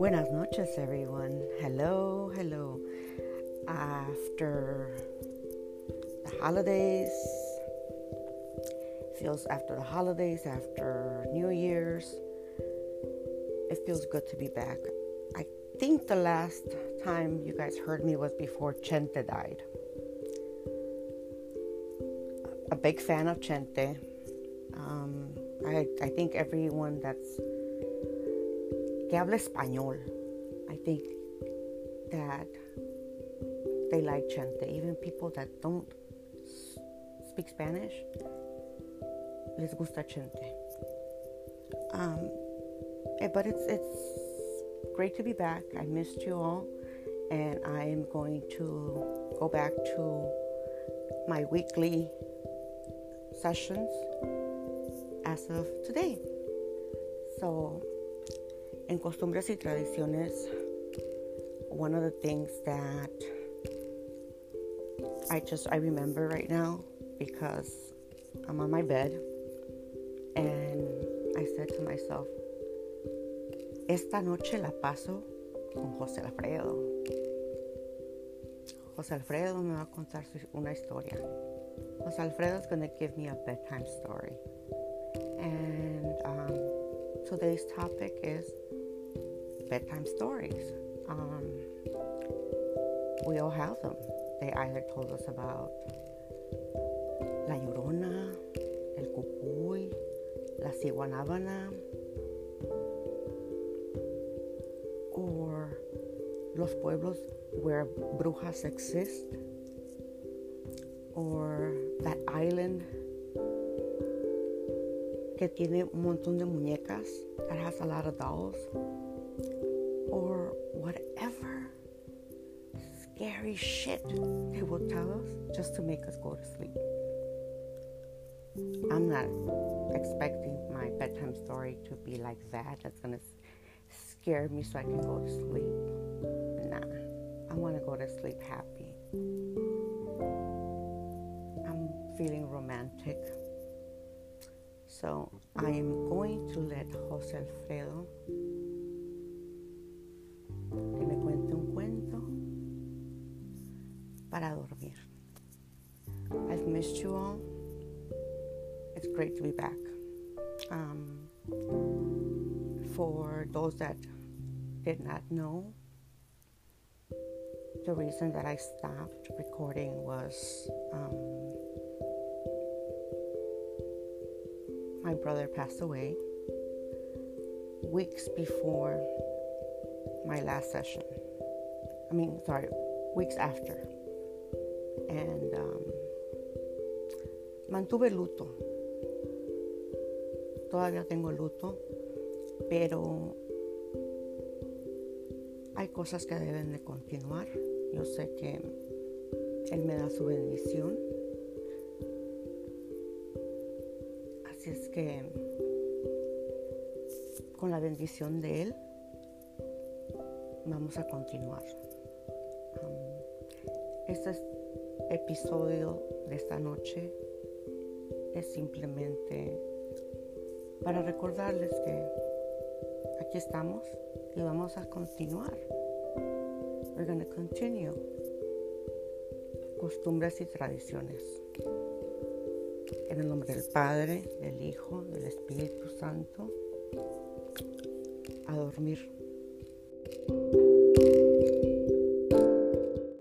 noches, everyone. Hello, hello. After the holidays, feels after the holidays, after New Year's, it feels good to be back. I think the last time you guys heard me was before Chente died. A big fan of Chente. Um, I, I think everyone that's que habla español, I think that they like Chente. Even people that don't speak Spanish, les gusta Chente. Um, eh, but it's it's great to be back. I missed you all, and I am going to go back to my weekly sessions as of today. So, en costumbres y tradiciones, one of the things that I just I remember right now because I'm on my bed and I said to myself, esta noche la paso con José Alfredo. José Alfredo me va a contar una historia. José Alfredo is going to give me a bedtime story. And um, today's topic is bedtime stories. Um, we all have them. They either told us about La Llorona, El Cucuy, La Ciguanábana, or Los Pueblos where brujas exist, or that island que tiene un montón de muñecas that has a lot of dolls, or whatever scary shit they will tell us just to make us go to sleep. I'm not expecting my bedtime story to be like that. That's gonna scare me so I can go to sleep. Nah, I wanna go to sleep happy. I'm feeling romantic. So I am going to let Jose Alfredo que me cuente un cuento para dormir. I've missed you all. It's great to be back. Um, for those that did not know, the reason that I stopped recording was um, my brother passed away weeks before my last session. I mean, sorry, weeks after. And um, mantuve luto. Todavía tengo luto, pero hay cosas que deben de continuar. Yo sé que Él me da su bendición. Así es que con la bendición de Él vamos a continuar. Este episodio de esta noche es simplemente para recordarles que aquí estamos y vamos a continuar. We're going to continue. Costumbres y tradiciones. En el nombre del Padre, del Hijo, del Espíritu Santo. A dormir.